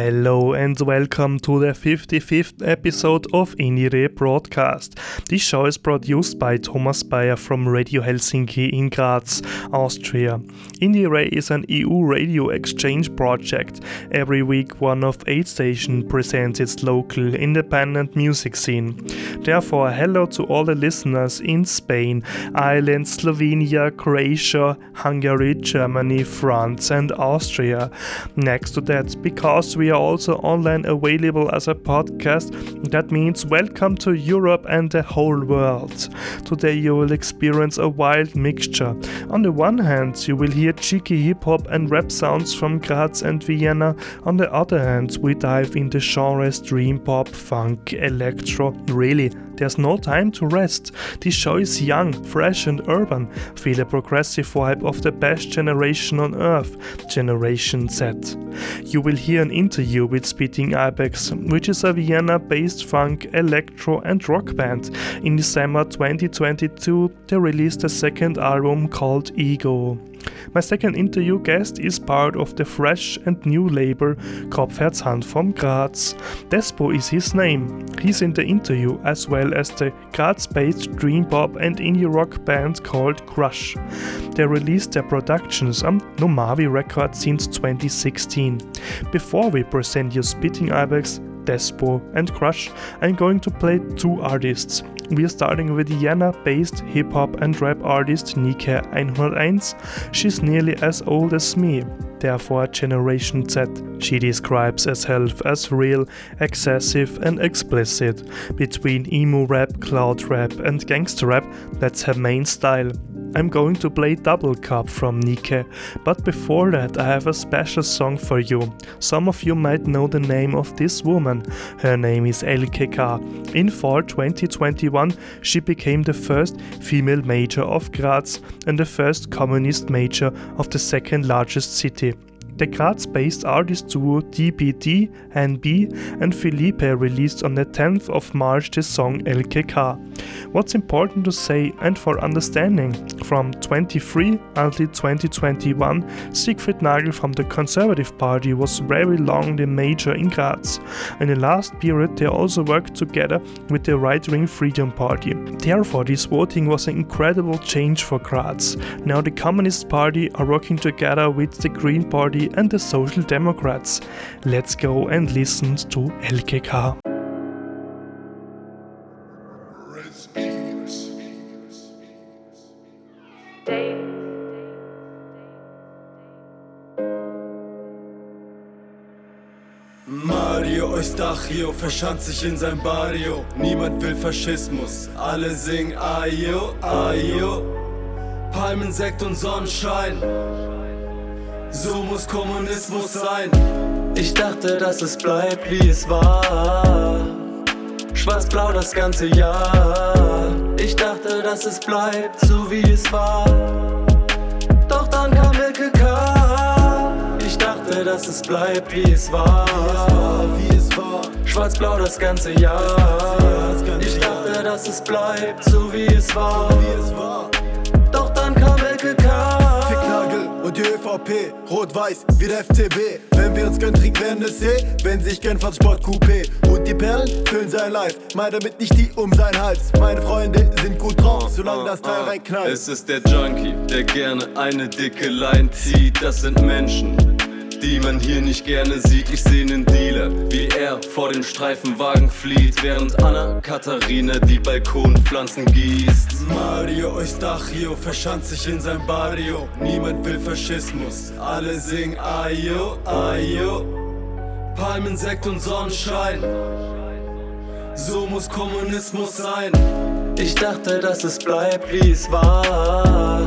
Hello and welcome to the 55th episode of IndieRE Broadcast. This show is produced by Thomas Paier from Radio Helsinki in Graz, Austria. IndieRE is an EU radio exchange project. Every week, one of eight stations presents its local independent music scene. Therefore, hello to all the listeners in Spain, Ireland, Slovenia, Croatia, Hungary, Germany, France, and Austria. Next to that, because we are also online available as a podcast. That means welcome to Europe and the whole world. Today you will experience a wild mixture. On the one hand, you will hear cheeky hip hop and rap sounds from Graz and Vienna. On the other hand, we dive into genres dream pop, funk, electro. Really, there's no time to rest. This show is young, fresh, and urban. Feel a progressive vibe of the best generation on earth, Generation Z. You will hear an interview with Spitting Ibex, which is a Vienna based funk, electro, and rock band. In December 2022, they released a second album called Ego. My second interview guest is part of the fresh and new label Kopfherzhand from Graz. Despo is his name. He's in the interview as well as the Graz-based dream pop and indie rock band called Crush. They released their productions on Numavi Records since 2016. Before we present you Spitting Ibex, Despo, and Crush, I'm going to play two artists. We are starting with Vienna based hip hop and rap artist Nike 101. She's nearly as old as me, therefore Generation Z. She describes herself as real, excessive, and explicit. Between emo rap, cloud rap, and gangster rap, that's her main style. I'm going to play Double Cup from Nike, but before that, I have a special song for you. Some of you might know the name of this woman. Her name is Elke Kahr. In fall 2021, she became the first female mayor of Graz and the first communist mayor of the second largest city. The Graz-based artist duo DBD, NB and Philippe released on the 10th of March the song LKK. What's important to say and for understanding, from 23 until 2021, Siegfried Nagl from the Conservative Party was very long the major in Graz. In the last period they also worked together with the right-wing Freedom Party. Therefore this voting was an incredible change for Graz. Now the Communist Party are working together with the Green Party and the Social Democrats. Let's go and listen to LKK. Mario Eustachio verschanzt sich in sein Barrio. Niemand will Faschismus, alle singen Ayo, Ayo. Palmensekt und Sonnenschein. So muss Kommunismus sein. Ich dachte, dass es bleibt, wie es war. Schwarz-blau das ganze Jahr. Ich dachte, dass es bleibt, so wie es war. Doch dann kam LKK. Ich dachte, dass es bleibt, wie es war. Wie es war, Schwarz-blau das ganze Jahr. Ich dachte, dass es bleibt, so wie es war. Die ÖVP, rot-weiß wie der FCB. Wenn wir uns gönnen, trinken werden es eh. Wenn sich gönnt, Sport Coupé. Und die Perlen füllen sein Life. Mein damit nicht die um seinen Hals. Meine Freunde sind gut drauf, solange das Teil reinknallt. Es ist der Junkie, der gerne eine dicke Line zieht. Das sind Menschen, die man hier nicht gerne sieht. Ich seh nen Dealer, wie er vor dem Streifenwagen flieht, während Anna Katharina die Balkonpflanzen gießt. Mario Eustachio verschanzt sich in sein Barrio. Niemand will Faschismus, alle singen Ayo, Ayo. Palmensekt und Sonnenschein. So muss Kommunismus sein. Ich dachte, dass es bleibt, wie es war.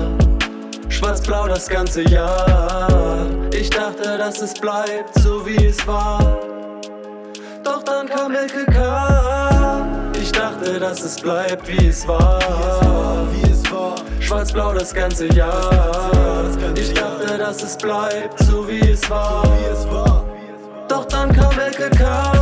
Schwarz-blau das ganze Jahr. Ich dachte, dass es bleibt, so wie es war. Doch dann kam LKK. Ich dachte, dass es bleibt, wie es war. Wie es war, Schwarz-blau das ganze Jahr. Ich dachte, dass es bleibt, so wie es war. Doch dann kam LKK.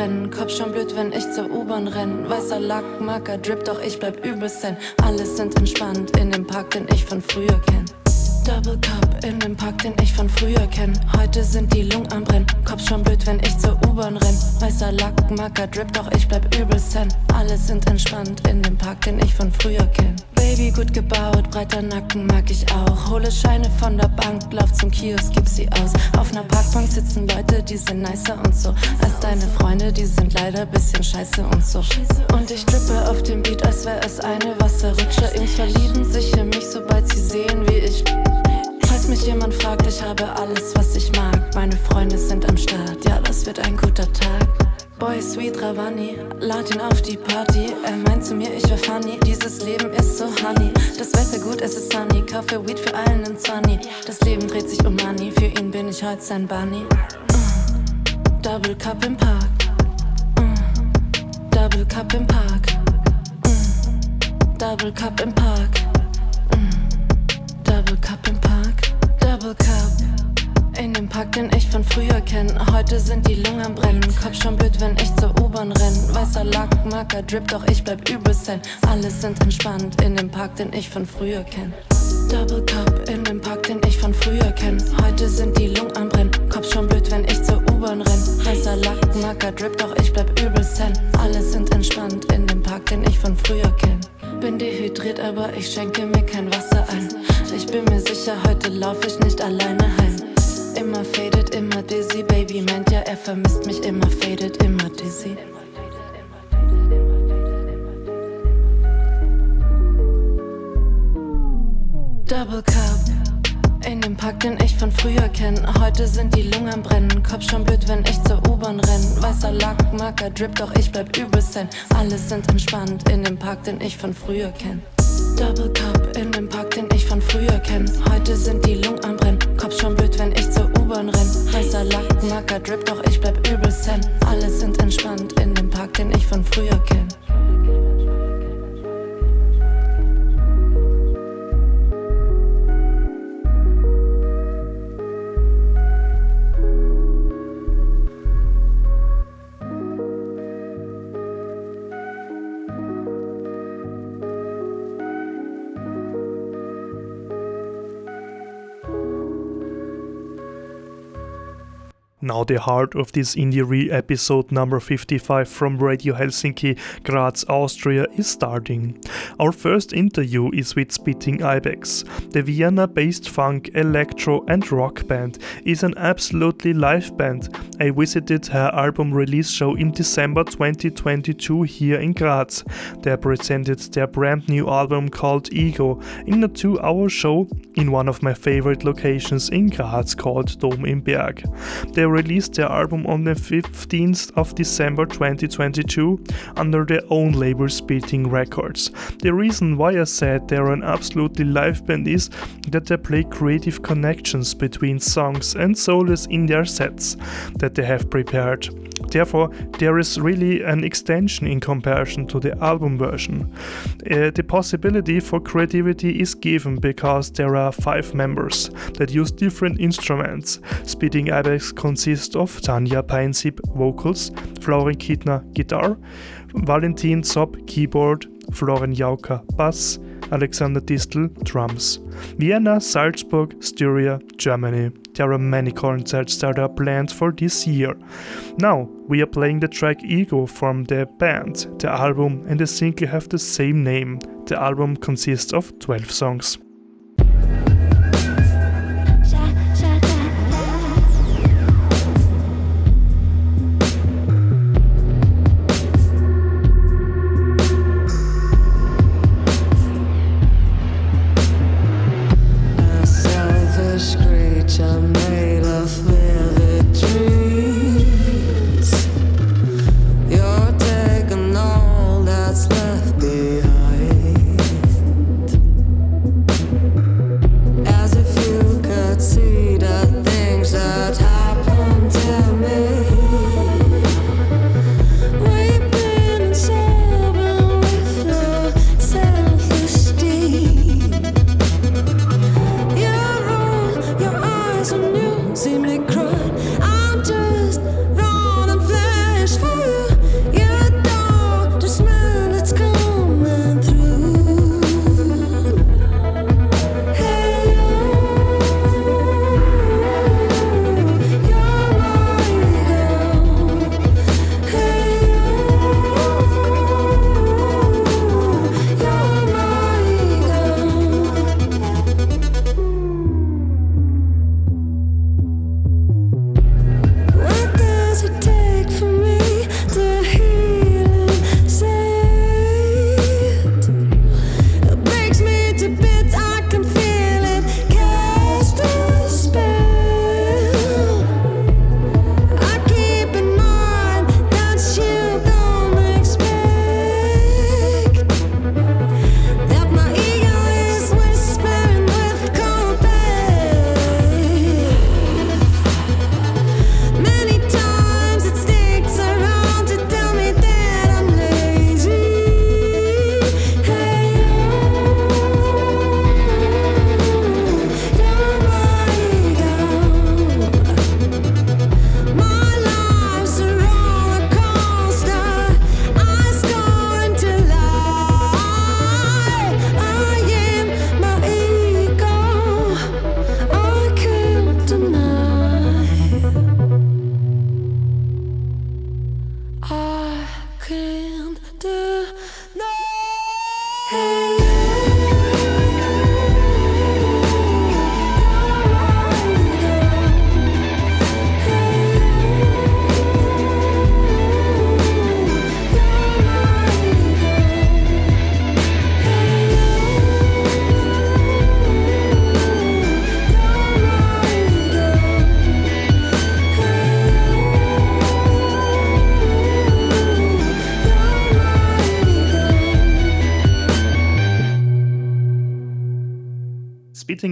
Brennen. Kopf schon blöd, wenn ich zur U-Bahn renn. Weißer Lackmarker, Drip, doch ich bleib übelst zen. Alles sind entspannt in dem Park, den ich von früher kenn. Double Cup in dem Park, den ich von früher kenn. Heute sind die Lungen am Brennen. Kopf schon blöd, wenn ich zur U-Bahn renn. Weißer Lackmarker, Drip, doch ich bleib übelst zen. Alles sind entspannt in dem Park, den ich von früher kenn. Baby gut gebaut, breiter Nacken mag ich auch. Hole Scheine von der Bank, lauf zum Kiosk, gib sie aus. Auf ner Parkbank sitzen Leute, die sind nicer und so. Als deine Freunde, die sind leider bisschen scheiße und so. Und ich strippe auf dem Beat, als wär es eine Wasserrutsche. Jungs verlieben sich in mich, sobald sie sehen, wie ich. Falls mich jemand fragt, ich habe alles, was ich mag. Meine Freunde sind am Start, ja, das wird ein guter Tag. Boy, sweet Ravani, lad ihn auf die Party. Er meint zu mir, ich wär funny. Dieses Leben ist so honey. Das Wetter gut, es ist sunny. Kaufe Weed für allen in Zwanni. Das Leben dreht sich um Money. Für ihn bin ich heute sein Bunny. Uh, Double Cup im Park. Double Cup im Park. Double Cup im Park. Double Cup im Park. Double Cup. Park, den ich von früher kenn. Heute sind die Lungen am Brennen. Kopf schon blöd, wenn ich zur U-Bahn renn. Weißer Lackmarker, Drip, doch ich bleib übelst zen. Alles sind entspannt in dem Park, den ich von früher kenn. Double Cup in dem Park, den ich von früher kenn. Heute sind die Lungen am Brennen. Kopf schon blöd, wenn ich zur U-Bahn renn. Weißer Lackmarker, Drip, doch ich bleib übelst zen. Alles sind entspannt in dem Park, den ich von früher kenn. Bin dehydriert, aber ich schenke mir kein Wasser ein. Ich bin mir sicher, heute lauf ich nicht alleine heim. Immer faded, immer dizzy. Baby meint ja, er vermisst mich. Immer faded, immer dizzy. Double Cup. In dem Park, den ich von früher kenn. Heute sind die Lungen am Brennen. Kopf schon blöd, wenn ich zur U-Bahn renn. Weißer Lackmarker, Drip, doch ich bleib übelst zen. Alles sind entspannt in dem Park, den ich von früher kenn. Double Cup in dem Park, den ich von früher kenn. Heute sind die Lungen am Brennen. Kopf schon blöd, wenn ich zur U-Bahn renn. Heißer Lackmarker, Drip, doch ich bleib übelst zen. Alles sind entspannt in dem Park, den ich von früher kenn. Now the heart of this IndieRE episode number 55 from Radio Helsinki, Graz, Austria is starting. Our first interview is with Spitting Ibex. The Vienna-based funk, electro and rock band is an absolutely live band. I visited her album release show in December 2022 here in Graz. They presented their brand new album called Ego in a two-hour show in one of my favorite locations in Graz called Dom im Berg. They released their album on the 15th of December 2022 under their own label Spitting Records. The reason why I said they're an absolutely live band is that they play creative connections between songs and solos in their sets that they have prepared. Therefore, there is really an extension in comparison to the album version. Uh, the possibility for creativity is given because there are five members that use different instruments. Spitting Ibex consists of Tanja Peinsip vocals, Florian Kittner guitar, Valentin Zopp keyboard, Florian Jauka bass, Alexander Distel drums. Vienna, Salzburg, Styria, Germany. There are many concerts that are planned for this year. Now, we are playing the track Ego from the band. The album and the single have the same name. The album consists of 12 songs.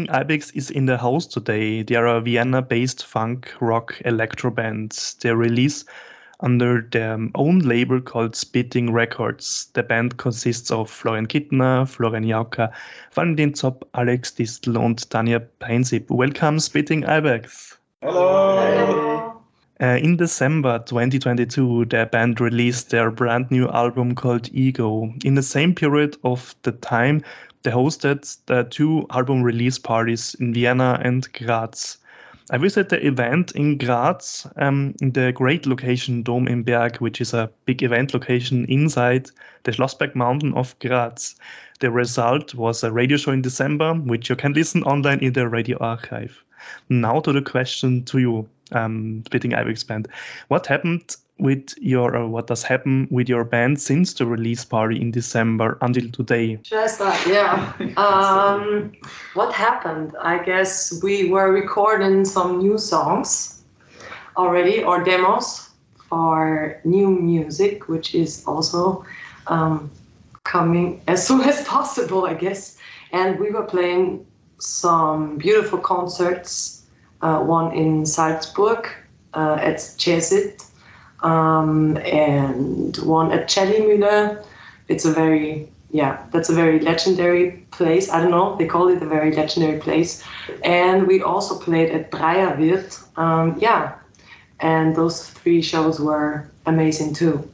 Spitting Ibex is in the house today. They are a Vienna based funk rock electro band. They release under their own label called Spitting Records. The band consists of Florian Kittner, Florian Jauka, Valentin Zopp, Alex Distel, and Tanja Peinsip. Welcome, Spitting Ibex. Hello. Hello. Uh, in December 2022, the band released their brand new album called Ego. In the same period of the time, they hosted the two album release parties in Vienna and Graz. I visited the event in Graz, um, in the great location Dom im Berg, which is a big event location inside the Schlossberg mountain of Graz. The result was a radio show in December, which you can listen online in the radio archive. Now to the question to you, um, Spitting Ibex Band. What happened with your or what does happen with your band since the release party in December until today? Should I start? Yeah. um, what happened? I guess we were recording some new songs already or demos for new music, which is also um, coming as soon as possible, I guess. And we were playing some beautiful concerts. Uh, one in Salzburg uh, at Jazzit um, and one at Cselley Mühle. It's a very yeah, that's a very legendary place. I don't know, they call it a very legendary place. And we also played at Dreierwirt. Um, yeah, and those three shows were amazing too.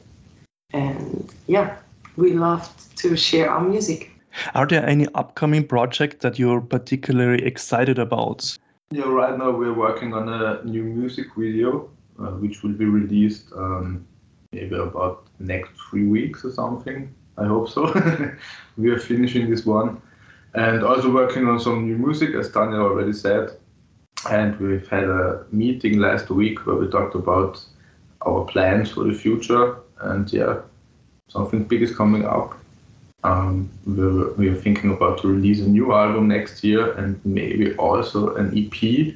And yeah, we loved to share our music. Are there any upcoming projects that you're particularly excited about? Yeah, right now we're working on a new music video uh, which will be released um, maybe about next three weeks or something. I hope so. we are finishing this one, and also working on some new music, as Daniel already said. And we've had a meeting last week where we talked about our plans for the future, and yeah, something big is coming up. Um, we're, we're thinking about to release a new album next year and maybe also an EP.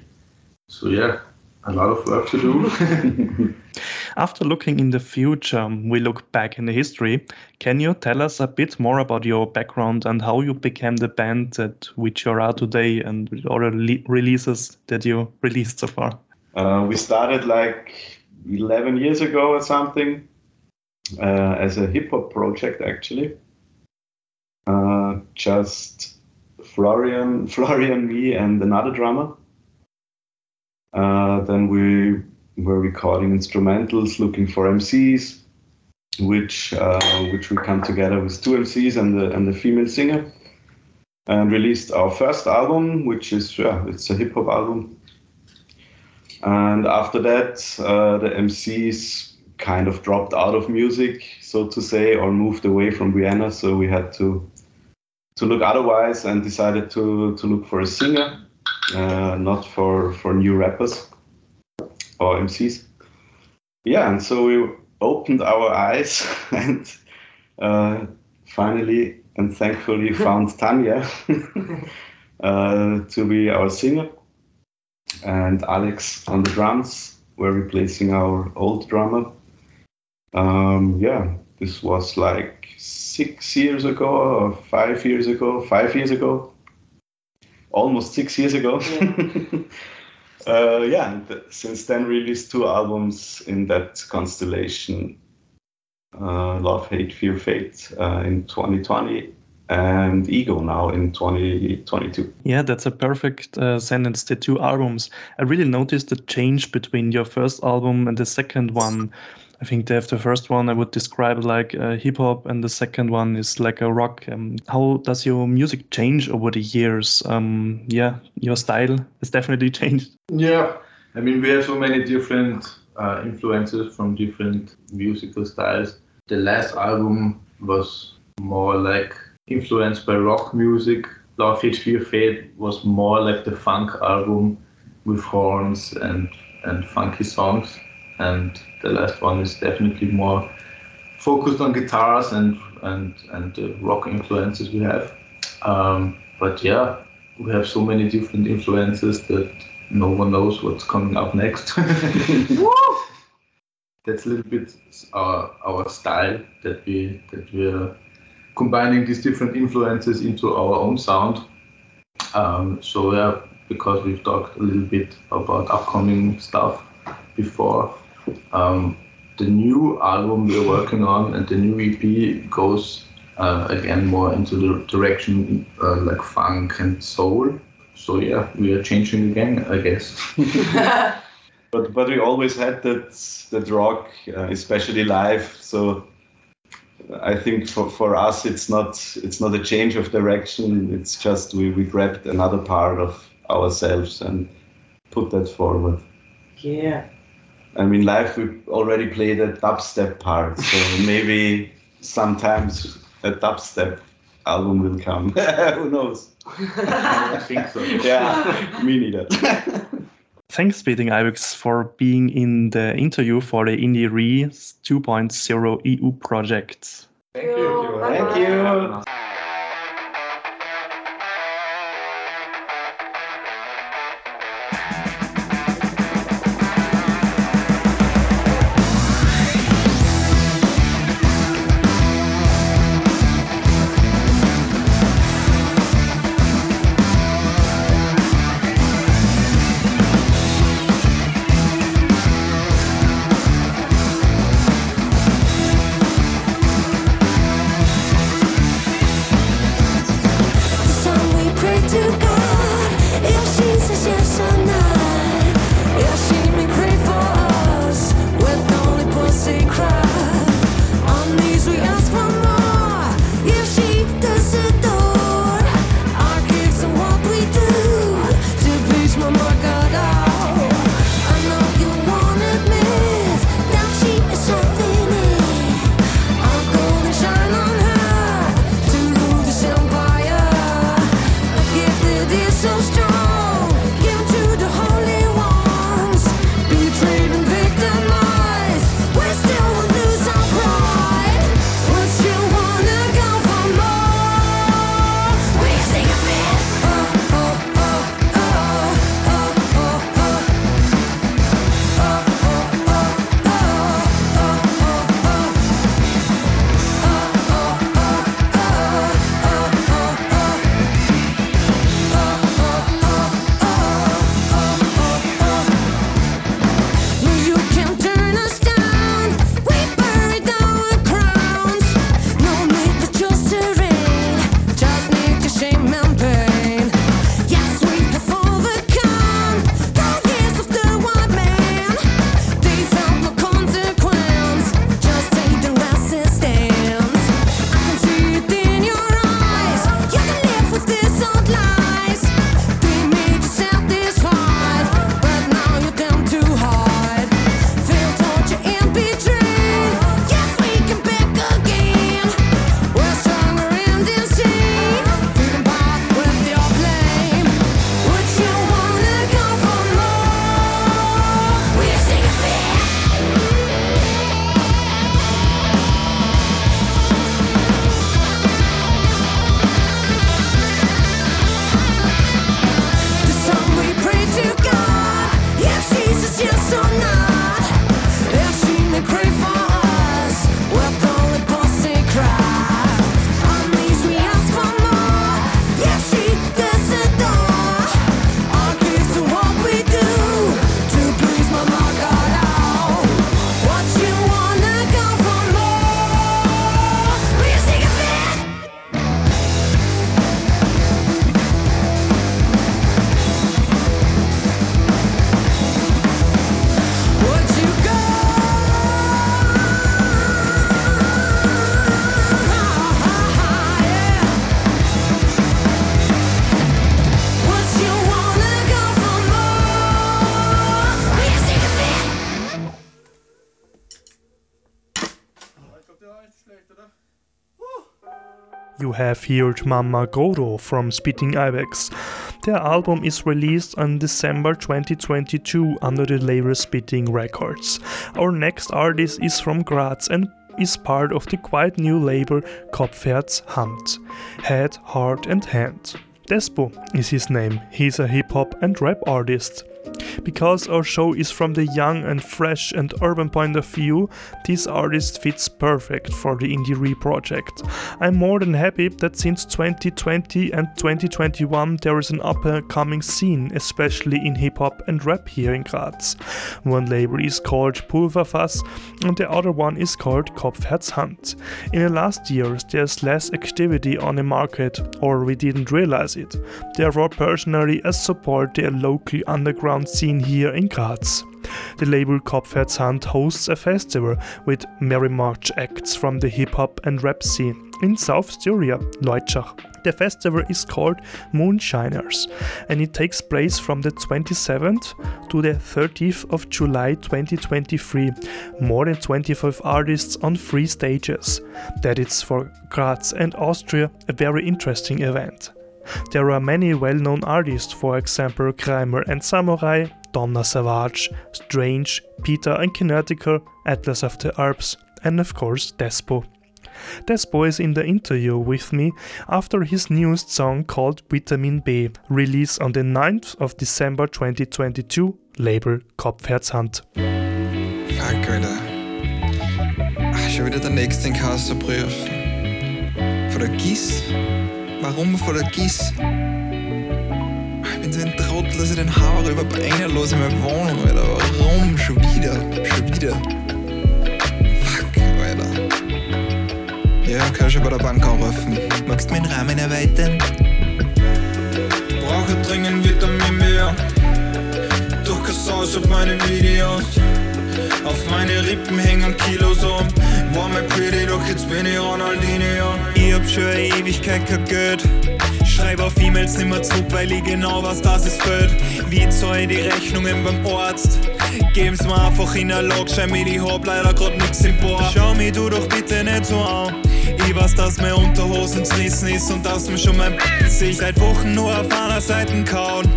So yeah, a lot of work to do. After looking in the future, we look back in the history. Can you tell us a bit more about your background and how you became the band that which you are today and with all the releases that you released so far? Uh, we started like 11 years ago or something uh, as a hip hop project, actually. Uh, just Florian, Florian, me, and another drummer. Uh, then we were recording instrumentals, looking for MCs, which uh, which we come together with two MCs and the and the female singer, and released our first album, which is yeah, it's a hip hop album. And after that, uh, the MCs kind of dropped out of music, so to say, or moved away from Vienna. So we had to to look otherwise and decided to to look for a singer not for for new rappers or MCs. Yeah, and so we opened our eyes and uh, finally and thankfully found Tanja uh, to be our singer, and Alex on the drums. We're replacing our old drummer. Um, yeah, this was like six years ago or five years ago, five years ago almost six years ago. Yeah. uh, yeah, th- since then released two albums in that constellation. Uh, Love, Hate, Fear, Fate uh, in 2020 and Ego now in 2022. Yeah, that's a perfect uh, sentence. The two albums. I really noticed the change between your first album and the second one. I think they have the first one I would describe like uh, hip hop, and the second one is like a rock. Um, how does your music change over the years? Um, yeah, your style has definitely changed. Yeah, I mean we have so many different uh, influences from different musical styles. The last album was more like influenced by rock music. Love Hate Fear Fate was more like the funk album with horns and, and funky songs. And the last one is definitely more focused on guitars and, and, and the rock influences we have. Um, but yeah, we have so many different influences that no one knows what's coming up next. That's a little bit our, our style that we that we're combining these different influences into our own sound. Um, so yeah, because we've talked a little bit about upcoming stuff before. Um, the new album we're working on and the new EP goes uh, again more into the direction uh, like funk and soul. So yeah, we are changing again, I guess. but but we always had that that rock, uh, especially live. So I think for, for us it's not it's not a change of direction. It's just we, we grabbed another part of ourselves and put that forward. Yeah. I mean, live we already played a dubstep part, so maybe sometimes a dubstep album will come. Who knows? I think so. Yeah, me neither. Thanks, Spitting Ibex, for being in the interview for the IndieRE 2.0 EU project. Thank you. Thank you. You heard Mama Goro from Spitting Ibex. Their album is released on December 2022 under the label Spitting Records. Our next artist is from Graz and is part of the quite new label Kopfherz Hand, Head, Heart and Hand. Despo is his name. He's a hip hop and rap artist. Because our show is from the young and fresh and urban point of view, this artist fits perfect for the IndieRE project. I'm more than happy that since 2020 and 2021 there is an up and coming scene, especially in hip hop and rap here in Graz. One label is called Pulverfass and the other one is called Kopfherzhand. In the last years there's less activity on the market, or we didn't realize it. Therefore, personally, I support the local underground scene here in Graz. The label Kopfherzhand hosts a festival with merry march acts from the hip hop and rap scene in South Styria, Leutschach. The festival is called Moonshinerz and it takes place from the 27th to the 30th of July 2023. More than 25 artists on three stages. That is for Graz and Austria a very interesting event. There are many well known artists, for example, Kramer and Samurai, Donna Savage, Strange, Peter and Kinetical, Atlas of the Alps, and of course Despo. Despo is in the interview with me after his newest song called Vitamin B, released on the 9th of December 2022, label Kopfherzhand. Fuck, Alter. Ach, schon wieder der nächste der GIS? Warum GIS? Ich bin so ein Trottel, dass ich den Hauer überhaupt reinlasse in meine Wohnung, Alter. Warum? Schon wieder. Schon wieder. Fuck, Alter. Ja, kann schon bei der Bank anrufen. Magst du meinen Rahmen erweitern? Brauche dringend Vitamin B. Durch Cassage auf meine Videos. Auf meine Rippen hängen Kilos um. War mir pretty, doch jetzt bin ich Ronaldinho. Ich hab schon eine Ewigkeit kein Geld. Schreib auf E-Mails nimmer zurück, weil ich genau was das ist fällt. Wie ich die Rechnungen beim Arzt? Geben's mir einfach in der Logschein mit, ich hab leider grad nix im Bord. Schau mich du doch bitte nicht so an. Ich weiß, dass mir Unterhosen zerrissen ist und dass mir schon mein sich seit Wochen nur auf einer Seite kauen.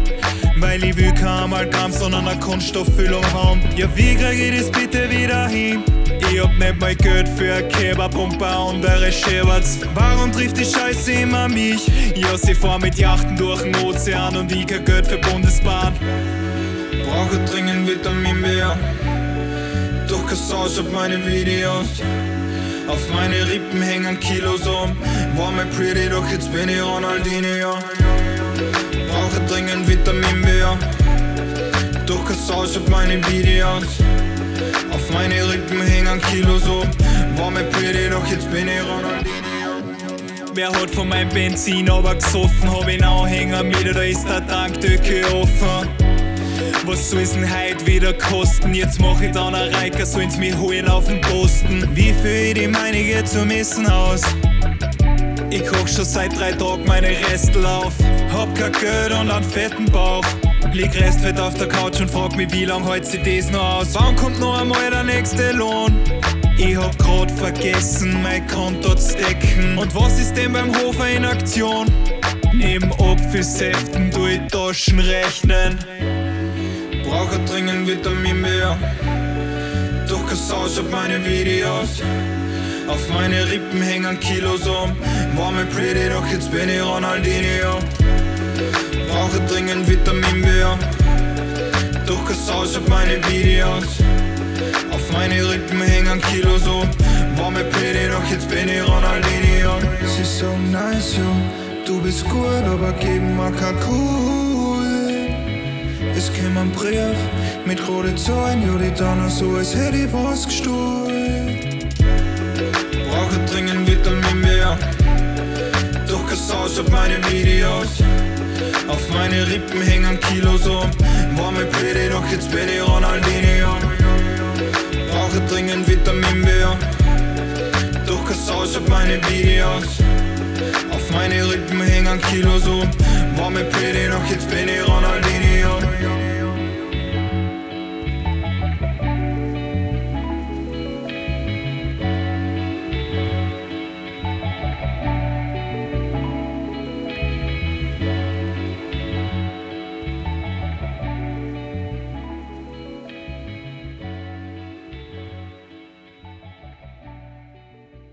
Weil ich will kein Amalgam, sondern eine Kunststofffüllung haben. Ja, wie krieg ich das bitte wieder hin? Ich hab nicht mal Geld für eine Kebab und bei andere Scheberts. Warum trifft die Scheiße immer mich? Ja, sie fahren mit Yachten durch den Ozean und ich kein Geld für Bundesbahn. Brauche dringend Vitamin B. Durch Cassage auf meine Videos. Auf meine Rippen hängen Kilos um. War mir pretty, doch jetzt bin ich Ronaldinho. Brauche dringend Vitamin B. Durch Cassage auf meine Videos. Auf meine Rippen hängen Kilos um. War mir pretty, doch jetzt bin ich Ronaldinho. Wer hat von meinem Benzin aber gesoffen? Hab ihn Anhänger mit oder ist der Tankdecke offen? Was soll's denn heute wieder kosten? Jetzt mach ich dann eine Reiker, sollen's mich holen auf den Posten. Wie viel ich die meinige zum Essen aus? Ich koch schon seit drei Tagen meine Restel auf. Hab kein Geld und einen fetten Bauch. Lieg restfett auf der Couch und frag mich, wie lang hält sich das noch aus? Wann kommt noch einmal der nächste Lohn? Ich hab grad vergessen, mein Konto zu decken. Und was ist denn beim Hofer in Aktion? Neben Apfelsäften tu ich Taschen rechnen. Brauche dringend Vitamin B. Durch Cassage auf meine Videos. Auf meine Rippen hängen Kilos um. War mir pretty, doch jetzt bin ich Ronaldinho. Brauche dringend Vitamin B. Durch Cassage auf meine Videos. Auf meine Rippen hängen Kilos um. War mir pretty, doch jetzt bin ich Ronaldinho. Sie ist so nice, yo. Du bist gut, aber mir kein cool. Es käme ein Brief mit roten Zahlen, ja, die dann so, als hätte ich was gestohlen. B. Durch Cassage auf meine Videos. Auf meine Rippen hängen Kilos um. War mir pretty, doch jetzt bin ich Ronaldinho. Brauche dringend Vitamin B. Durch Cassage auf meine Videos. Auf meine Rippen hängen Kilos um. War mir pretty, doch jetzt bin ich Ronaldinho.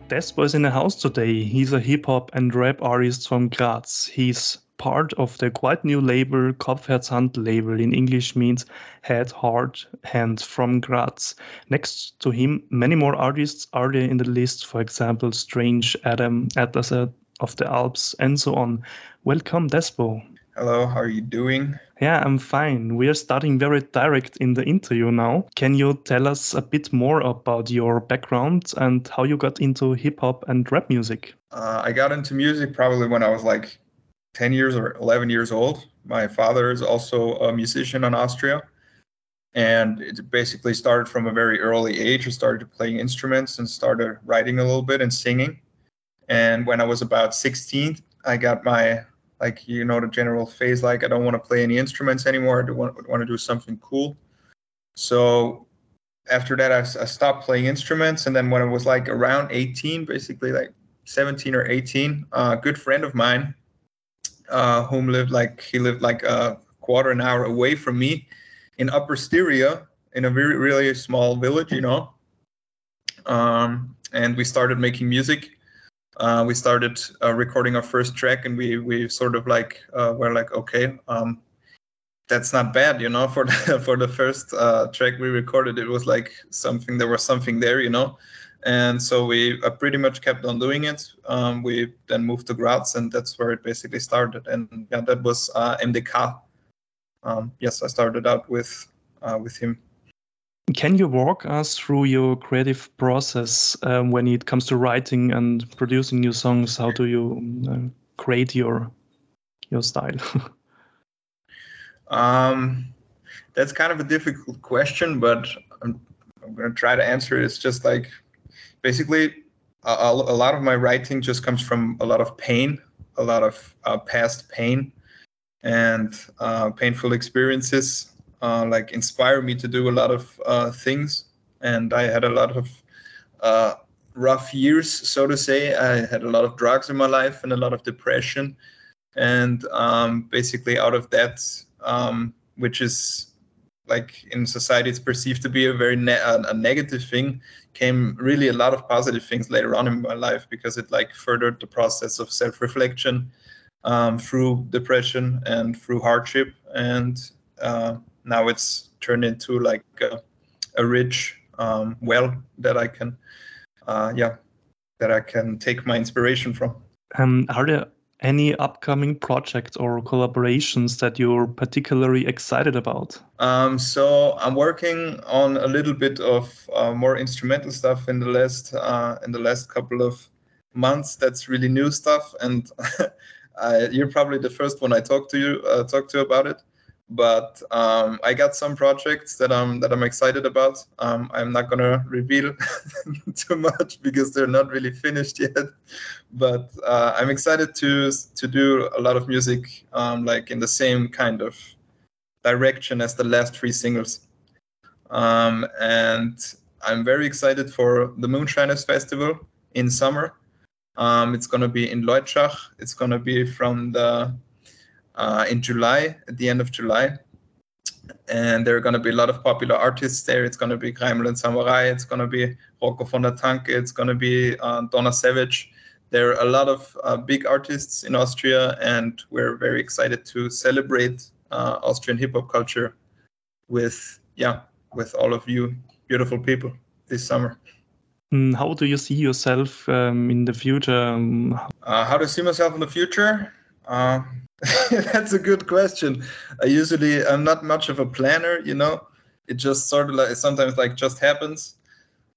Despo is in the house today. He's a hip hop and rap artist from Graz. He's part of the quite new label Kopfherzhand label in English means head, heart, hand from Graz. Next to him, many more artists are there in the list, for example, Strange, Adam, Atlas of the Alps, and so on. Welcome, Despo. Hello, how are you doing? Yeah, I'm fine. We are starting very direct in the interview now. Can you tell us a bit more about your background and how you got into hip hop and rap music? Uh, I got into music probably when I was like 10 years or 11 years old. My father is also a musician in Austria. And it basically started from a very early age. I started playing instruments and started writing a little bit and singing. And when I was about 16, I got my like you know the general phase like i don't want to play any instruments anymore i want, want to do something cool. So after that I, I, stopped playing instruments and then when i was like around 18 basically like 17 or 18 a good friend of mine uh, whom lived like he lived like a quarter an hour away from me in upper styria in a very really small village you know? Um, and we started making music uh, we started uh, recording our first track and we we sort of like uh, were like okay um, that's not bad you know for the, for the first uh, track we recorded it was like something there was something there you know? And so we uh, pretty much kept on doing it. Um, we then moved to Graz and that's where it basically started. And yeah that was uh, MDK um, yes I started out with with him can you walk us through your creative process um, when it comes to writing and producing new songs? How do you uh, create your your style? um, that's kind of a difficult question, but I'm, I'm going to try to answer it. It's just like basically a, a, lot of my writing just comes from a lot of pain, a lot of uh, past pain, and uh, painful experiences uh, like inspire me to do a lot of uh, things. And I had a lot of uh, rough years, so to say. I had a lot of drugs in my life and a lot of depression. And um, basically, out of that, um, which is like in society, it's perceived to be a very ne- a negative thing, came really a lot of positive things later on in my life because it like furthered the process of self-reflection um, through depression and through hardship and uh, now it's turned into like a, a rich um, well that I can, uh, yeah, that I can take my inspiration from. Um, are there any upcoming projects or collaborations that you're particularly excited about? Um, so I'm working on a little bit of uh, more instrumental stuff in the last uh, in the last couple of months. That's really new stuff, and I, you're probably the first one I talk to you uh, talk to about it but um, I got some projects that I'm that I'm excited about. Um, I'm not gonna reveal too much because they're not really finished yet, but uh, I'm excited to to do a lot of music um, like in the same kind of direction as the last three singles, um, and I'm very excited for the Moonshinerz Festival in summer. Um, it's gonna be in Leutschach. It's gonna be from the uh, in July, at the end of July. And there are going to be a lot of popular artists there. It's going to be Greimel and Samurai. It's going to be Rocco von der Tanke. It's going to be uh, Donna Savage. There are a lot of uh, big artists in Austria, and we're very excited to celebrate uh, Austrian hip hop culture with, yeah, with all of you beautiful people this summer. Mm, how do you see yourself um, in the future? Um, uh, how do I see myself in the future? Uh, That's a good question. I usually I'm not much of a planner, you know. It just sort of like sometimes like just happens.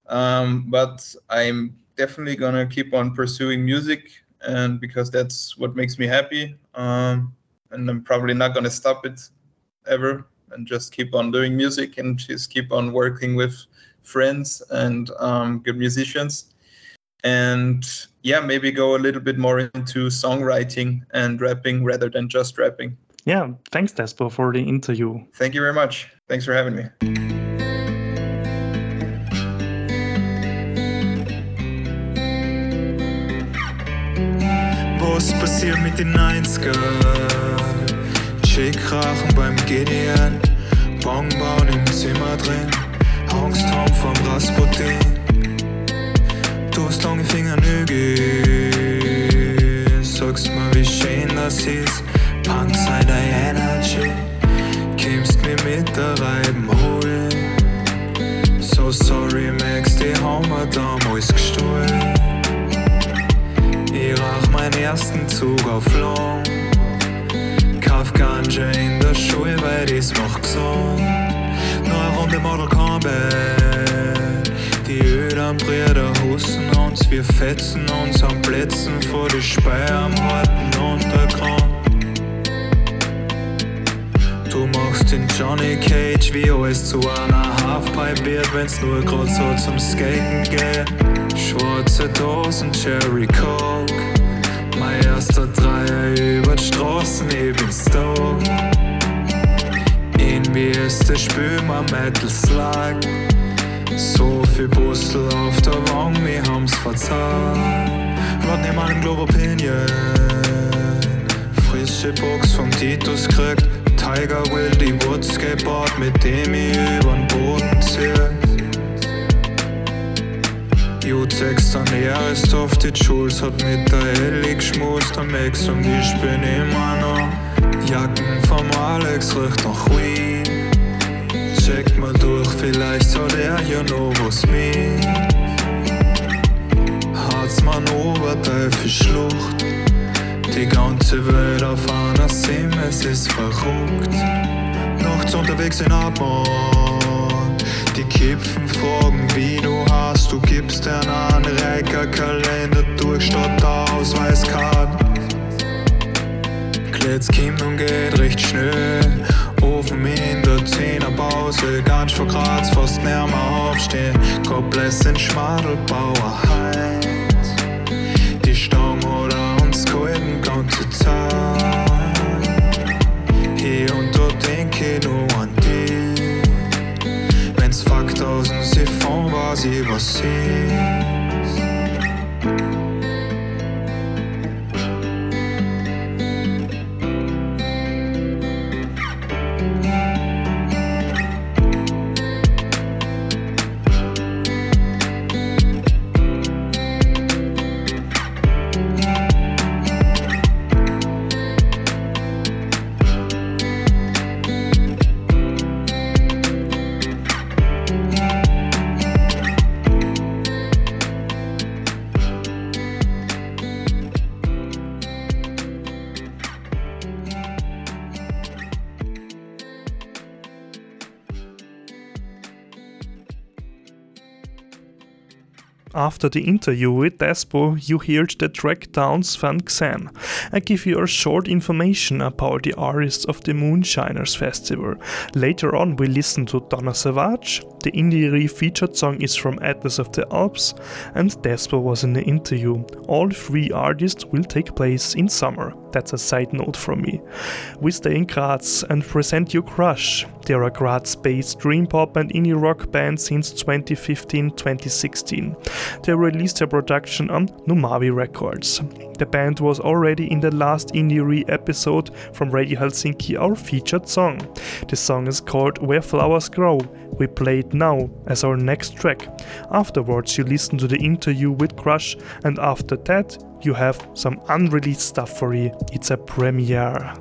Um, but I'm definitely gonna keep on pursuing music, and because that's what makes me happy. Um, and I'm probably not gonna stop it ever, and just keep on doing music and just keep on working with friends and um, good musicians and yeah, maybe go a little bit more into songwriting and rapping rather than just rapping. Yeah, thanks, Despo, for the interview. Thank you very much. Thanks for having me. Was passiert mit den 90er? Chick-Krachen beim GDN, Bong bauen im Zimmer drin, Angst haben vom Rasputin. Du hast lange Fingernägel, sagst mir, wie schön das ist. Punk sei deine Energy, kämst mir mit der Reiben holen. So sorry, Max, die haben wir damals gestohlen. Ich rauch meinen ersten Zug auf Long. Kauf Ganja in der Schule, weil das macht gesund. Noch eine Runde Model Combat. Die öden Brüder husten uns, wir fetzen uns am Plätzen vor die Speier am harten Untergrund. Du machst den Johnny Cage, wie alles zu einer Halfpipe wird, wenn's nur grad so zum Skaten geht. Schwarze Dosen, Cherry Coke. Mein erster Dreier über die Straßen, ich bin stoked. Irgendwie ist das Spiel mein Metal Slug. So viel Bustel auf der Wang, wir haben's verzahlt. Laut neben einem Globo Opinion. Frische Box vom Titus kriegt. Tiger will die Wood Skateboard, mit dem ich übern Boden ziehe. U6 an Jahresstoff, die Jules hat mit der Ellie geschmust am Ex und ich bin immer noch. Jacken vom Alex riecht nach Weed. Check mal durch, vielleicht hat er ja noch was mit. Harzmann, Oberteufel, Schlucht. Die ganze Welt auf einer Sim, es ist verrückt. Nachts unterwegs in Abmord. Die Kipfen fragen, wie du hast. Du gibst einen Recker, Kalender durch statt Ausweiskarte. Kletz kommt und geht recht schnell. Ofen in der Zehnerpause, ganz vor Graz, fast näher aufstehen. Kopf lässt den Schmadelbauer heiß. Die Stange oder uns gehalten ganze Zeit. Hier und dort denk ich nur an dich. Wenn's Fakt aus dem Siphon war, sie was ist. After the interview with Despo, you heard the track Downs Van Xan. I give you a short information about the artists of the Moonshinerz Festival. Later on, we listen to Donna Savage. The IndieRE featured song is from Atlas of the Alps, and Despo was in the interview. All three artists will take place in summer. That's a side note from me. We stay in Graz and present you Crush. They are a Graz based dream pop and indie rock band since 2015 2016. They released their production on Numavi Records. The band was already in the last Indie episode from Radio Helsinki, our featured song. The song is called Where Flowers Grow. We play it now as our next track. Afterwards, you listen to the interview with Crush, and after that, you have some unreleased stuff for you. It's a premiere.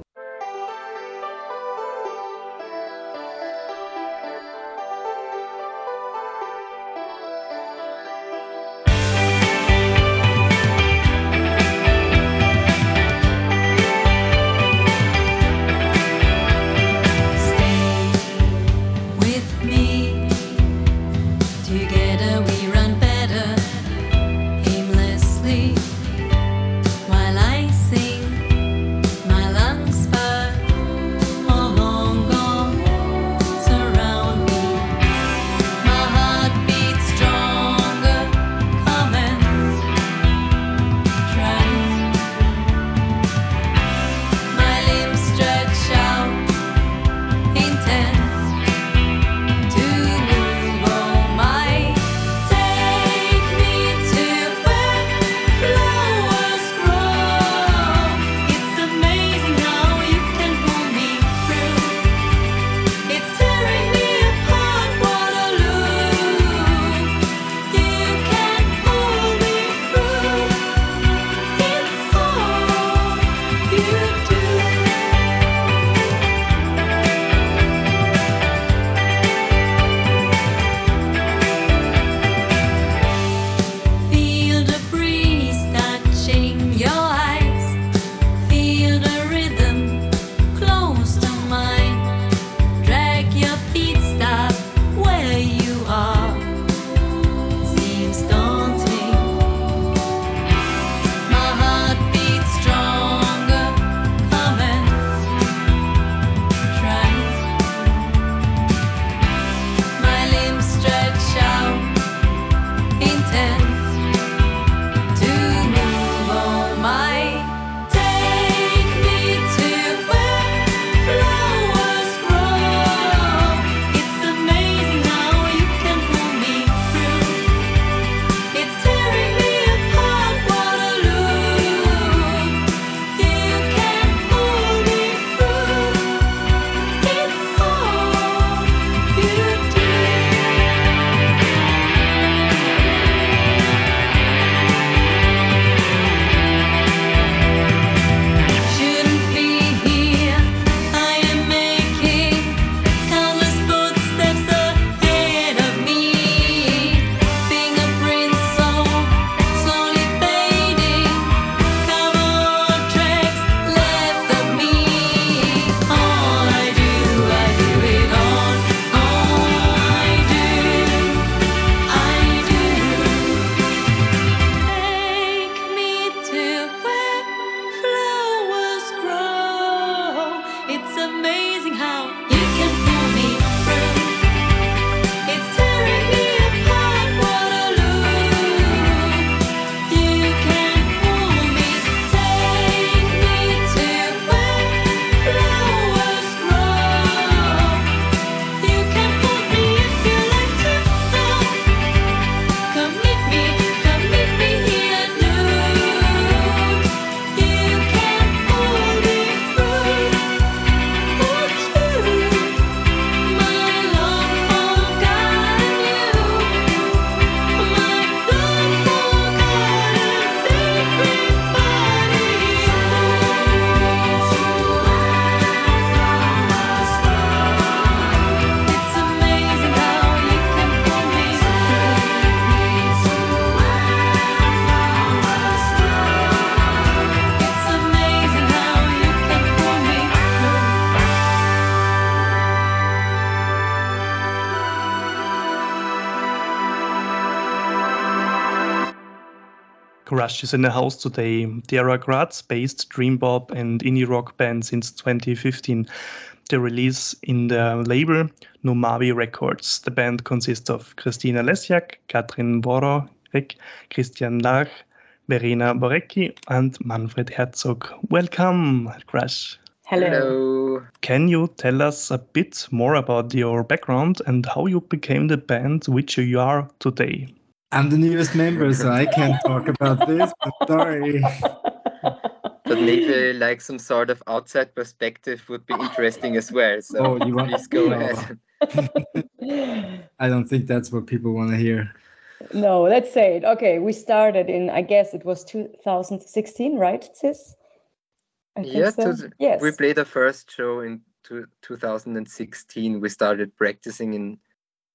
Crush is in the house today. They are Graz-based dream pop and indie rock band since 2015. They release in the label Numavi Records. The band consists of Christina Lesjak, Katrin Borek, Christian Lach, Verena Borecki, and Manfred Herzog. Welcome, Crush. Hello. Can you tell us a bit more about your background and how you became the band which you are today? I'm the newest member, so I can't talk about this, but sorry. But maybe like some sort of outside perspective would be interesting as well. So Oh, you want- please go No. ahead. I don't think that's what people want to hear. No, let's say it. Okay, we started in, I guess it was 2016, right, Sis? I yeah, so. to- yes. we played our first show in two, 2016. We started practicing in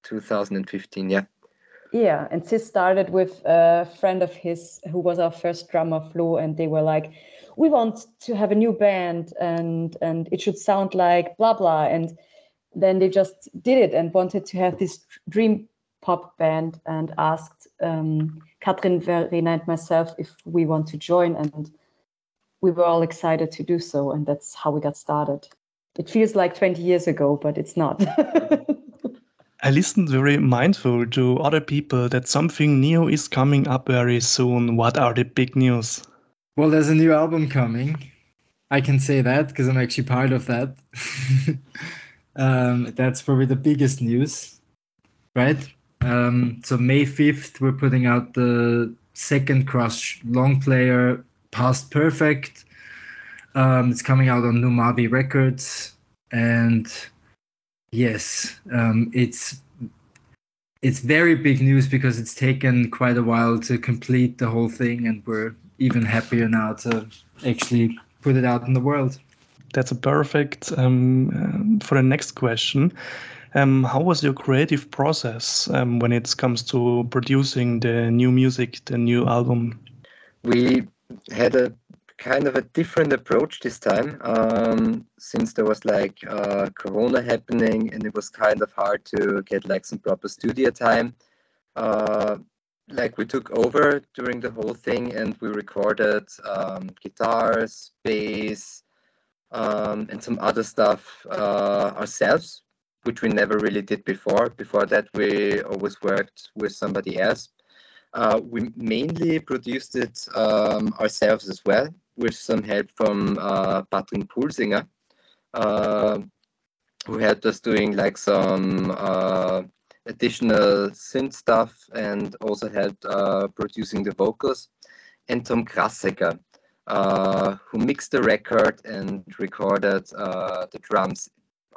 2015. Yeah. Yeah, and Sis started with a friend of his who was our first drummer, Flo, and they were like, "We want to have a new band, and and it should sound like blah blah." And then they just did it and wanted to have this dream pop band, and asked um, Katrin, Verena, and myself if we want to join, and we were all excited to do so, and that's how we got started. It feels like 20 years ago, but it's not. I listened very mindful to other people that something new is coming up very soon. What are the big news? Well, there's a new album coming. I can say that because I'm actually part of that. um, that's probably the biggest news, right? Um, so May 5th, we're putting out the second Crush long player, Past Perfect. Um, it's coming out on Numavi Records, and yes, um, it's it's very big news because it's taken quite a while to complete the whole thing, and we're even happier now to actually put it out in the world. That's a perfect um, um, for the next question. Um, how was your creative process um, when it comes to producing the new music, the new album? we had a kind of a different approach this time um, since there was like uh, corona happening and it was kind of hard to get like some proper studio time. Uh, like we took over during the whole thing and we recorded um, guitars bass um, and some other stuff uh, ourselves which we never really did before. Before that we always worked with somebody else. Uh, we mainly produced it um, ourselves as well, with some help from uh, Patrick Pulsinger, uh, who helped us doing like some uh, additional synth stuff and also helped uh, producing the vocals, and Tom Krassecker, uh, who mixed the record and recorded uh, the drums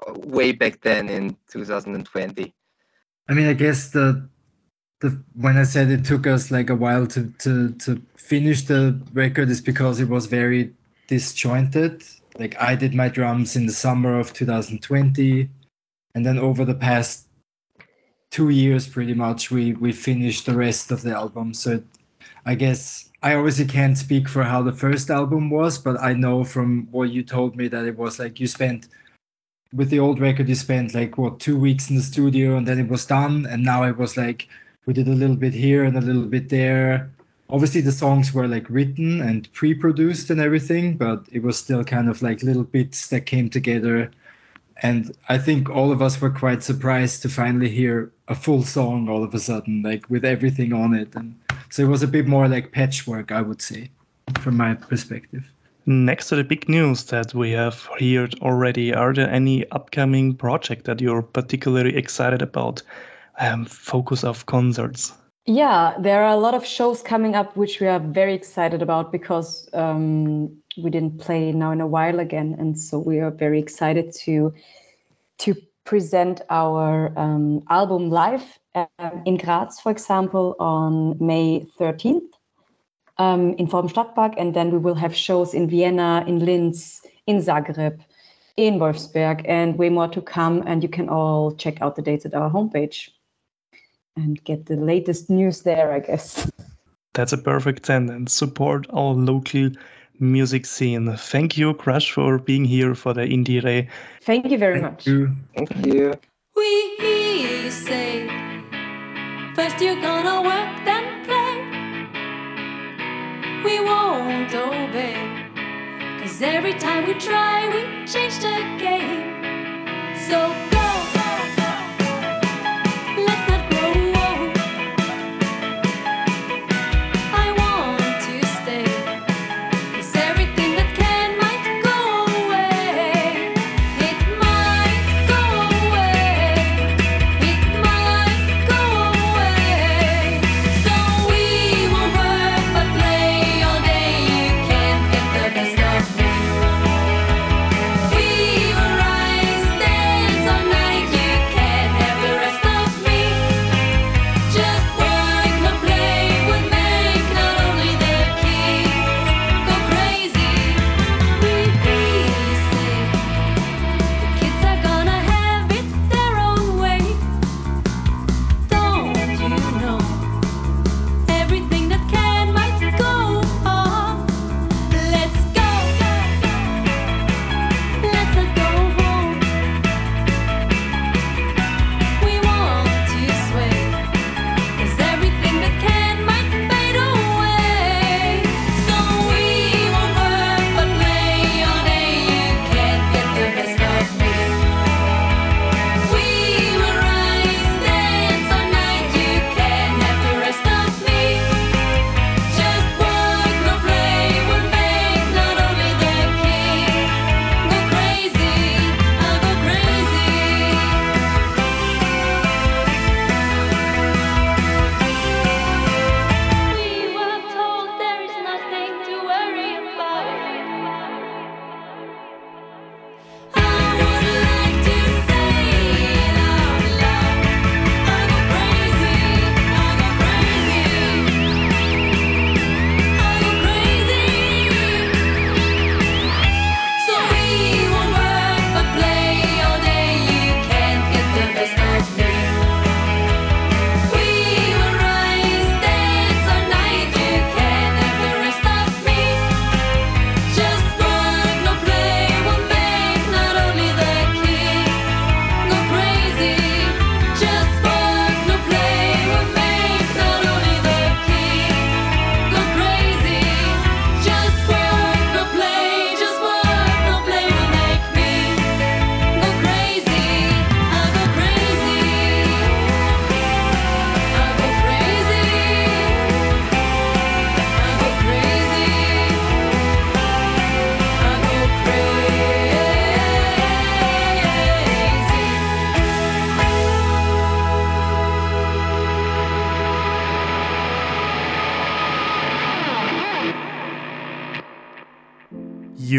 way back then in 2020. I mean, I guess the the when I said it took us like a while to to to finish the record is because it was very disjointed. Like I did my drums in the summer of 2020, and then over the past two years, pretty much, we we finished the rest of the album. So I guess I obviously can't speak for how the first album was, but I know from what you told me that it was like you spent with the old record you spent like what two weeks in the studio and then it was done and now it was like we did a little bit here and a little bit there. Obviously the songs were like written and pre-produced and everything but it was still kind of like little bits that came together. And i think all of us were quite surprised to finally hear a full song all of a sudden like with everything on it. And so it was a bit more like patchwork i would say from my perspective. Next to the big news that we have heard already, are there any upcoming project that you're particularly excited about? Um, focus of concerts. Yeah, there are a lot of shows coming up which we are very excited about because um, we didn't play now in a while again, and so we are very excited to to present our um, album live um, in Graz, for example, on May 13th um, in Forum Stadtpark, and then we will have shows in Vienna, in Linz, in Zagreb, in Wolfsburg, and way more to come. And you can all check out the dates at our homepage and get the latest news there, I guess. That's a perfect sentence. Support our local music scene. Thank you, Crush, for being here for the IndieRE. Thank you very much. Thank you. We hear you say, first you're gonna work, then play. we won't obey. Cause every time we try, we change the game. So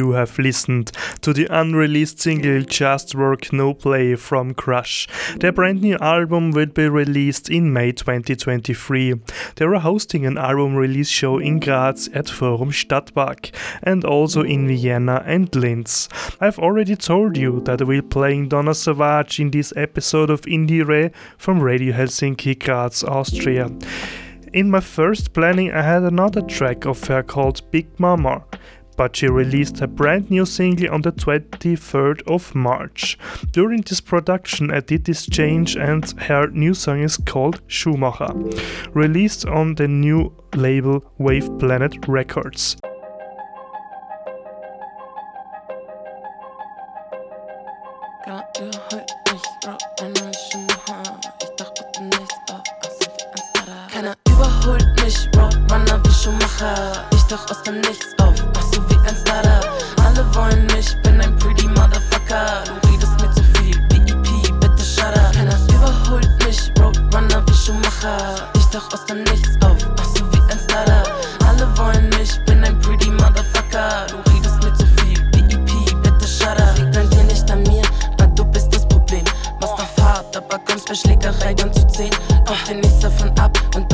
You have listened to the unreleased single Just Work No Play from Crush. Their brand new album will be released in May 2023. They are hosting an album release show in Graz at Forum Stadtpark and also in Vienna and Linz. I've already told you that we're playing Donna Savage in this episode of IndieRE from Radio Helsinki Graz, Austria. In my first planning, I had another track of her called Big Mama but she released a brand new single on the 23rd of March. During this production, I did this change, and her new song is called Schumacher, released on the new label Wave Planet Records. Ich aus dem Nichts auf, ein Starter. Alle wollen mich, bin ein pretty Motherfucker. Du redest mir zu viel, BEP, bitte shut up. Keiner überholt mich, Roadrunner wie Schumacher. Ich tauch aus dem Nichts auf, ach so wie ein Starter. Alle wollen mich, bin ein pretty Motherfucker. Du redest mir zu viel, BEP, bitte shut up. Liegt an dir, nicht an mir, weil du bist das Problem. Machst auf hart, aber kommst bei Schlägerei ganz zu zehn. Kauf dir nichts davon ab und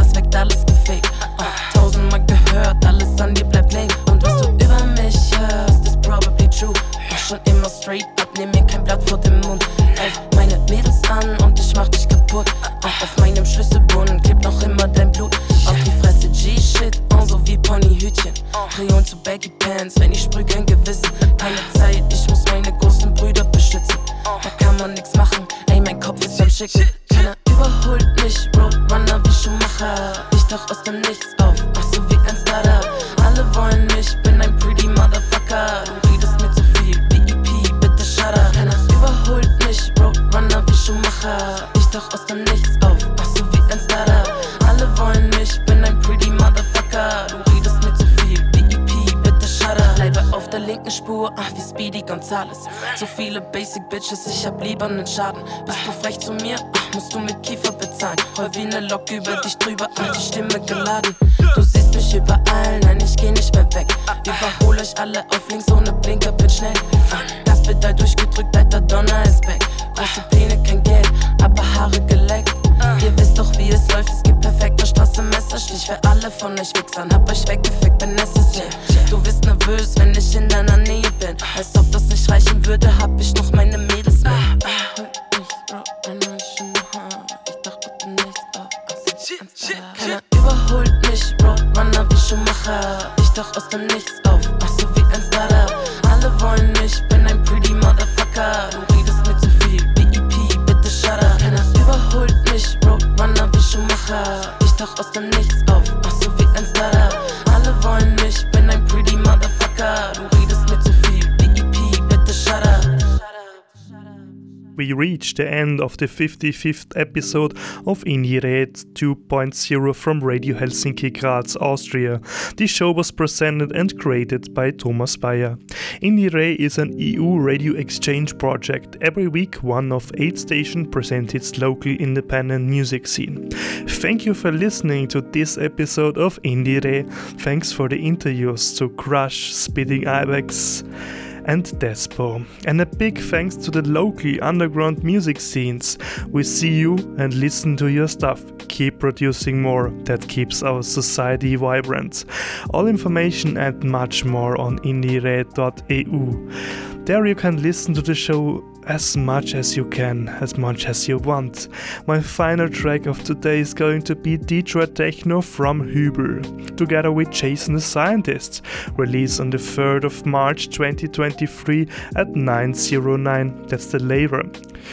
Bitches, ich hab lieber nen Schaden. Bist du frech zu mir, ach musst du mit Kiefer bezahlen. Heul wie ne Lok über dich drüber, ach die Stimme geladen. Du siehst mich überall, nein ich geh nicht mehr weg. Überhol euch alle auf links reach the end of the 55th episode of IndieRE 2.0 from Radio Helsinki Graz, Austria. This show was presented and created by Thomas Paier. Indie Ray is an EU radio exchange project. Every week, one of eight stations presents its local independent music scene. Thank you for listening to this episode of IndieRE. Thanks for the interviews to Crush, Spitting Ibex and Despo. And a big thanks to the local underground music scenes. We see you and listen to your stuff. Keep producing more, that keeps our society vibrant. All information and much more on indiere.eu. There you can listen to the show as much as you can, as much as you want. My final track of today is going to be Detroit Techno from Huebl, together with Jason the Scientist, released on the 3rd of March 2023 at 909. That's the label.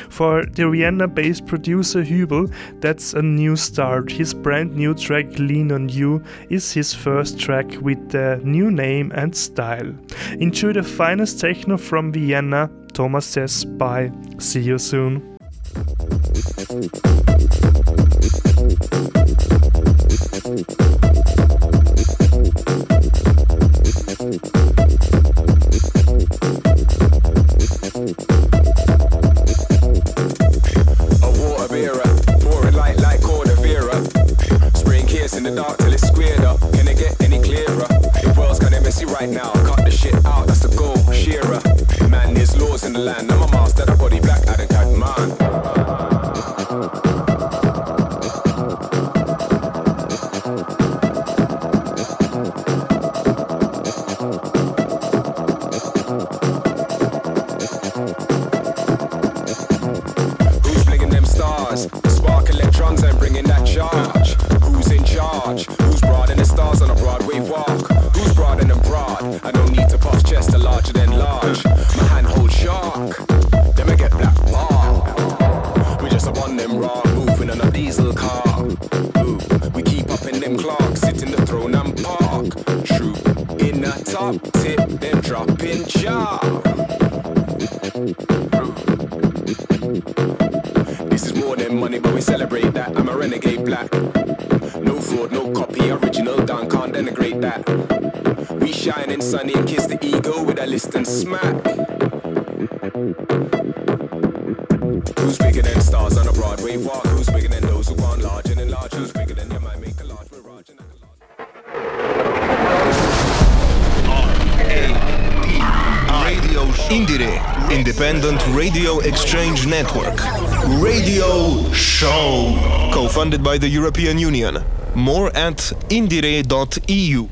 For the Vienna based producer Huebl, that's a new start. His brand new track Lean on You is his first track with the new name and style. Enjoy the finest techno from Vienna. Thomas says bye. See you soon. Shine and kiss the ego with a list and smack. Who's bigger than stars on a Broadway walk? Who's bigger than those who want large and enlarge? Who's bigger than your mind? Make a large mirage. and Radio IndieRE, Independent Radio Exchange Network. Radio Show. Co funded by the European Union. More at indiere.eu.